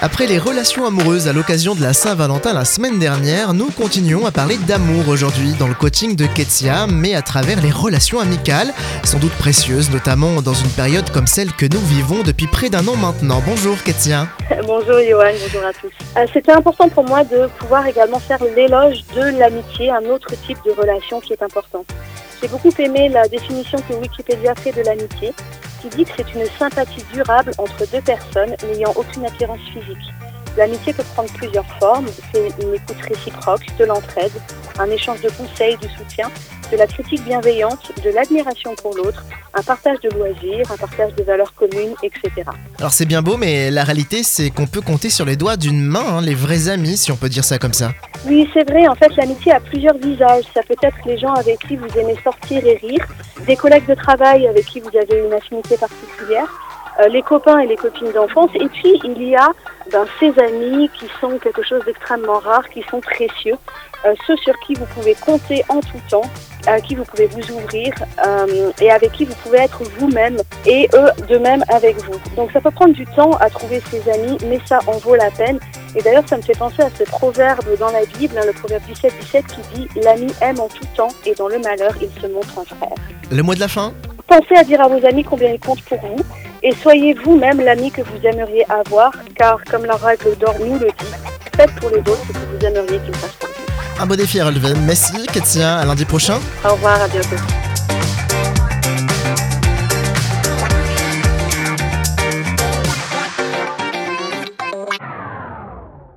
Après les relations amoureuses à l'occasion de la Saint-Valentin la semaine dernière, nous continuons à parler d'amour aujourd'hui dans le coaching de Ketsia, mais à travers les relations amicales, sans doute précieuses, notamment dans une période comme celle que nous vivons depuis près d'un an maintenant. Bonjour Ketsia. Bonjour Johan, bonjour à tous. Euh, C'était important pour moi de pouvoir également faire l'éloge de l'amitié, un autre type de relation qui est important. J'ai beaucoup aimé la définition que Wikipédia fait de l'amitié, c'est une sympathie durable entre deux personnes n'ayant aucune apparence physique. L'amitié peut prendre plusieurs formes, c'est une écoute réciproque, de l'entraide, un échange de conseils, du soutien, de la critique bienveillante, de l'admiration pour l'autre, un partage de loisirs, un partage de valeurs communes, etc. Alors c'est bien beau, mais la réalité c'est qu'on peut compter sur les doigts d'une main hein, les vrais amis, si on peut dire ça comme ça. Oui, c'est vrai, en fait l'amitié a plusieurs visages. Ça peut être les gens avec qui vous aimez sortir et rire, des collègues de travail avec qui vous avez une affinité particulière, euh, les copains et les copines d'enfance, et puis il y a ben, ces amis qui sont quelque chose d'extrêmement rare, qui sont précieux, euh, ceux sur qui vous pouvez compter en tout temps, à qui vous pouvez vous ouvrir euh, et avec qui vous pouvez être vous-même et eux de même avec vous. Donc ça peut prendre du temps à trouver ses amis, mais ça en vaut la peine. Et d'ailleurs, ça me fait penser à ce proverbe dans la Bible, hein, le proverbe 17-17, qui dit L'ami aime en tout temps et dans le malheur, il se montre un frère. Le mot de la fin? Pensez à dire à vos amis combien ils comptent pour vous et soyez vous-même l'ami que vous aimeriez avoir, car comme la règle d'or nous le dit, faites pour les autres ce que vous aimeriez qu'ils fassent pour. Un beau défi à relever. Merci Ketsia, à lundi prochain. Au revoir, à bientôt.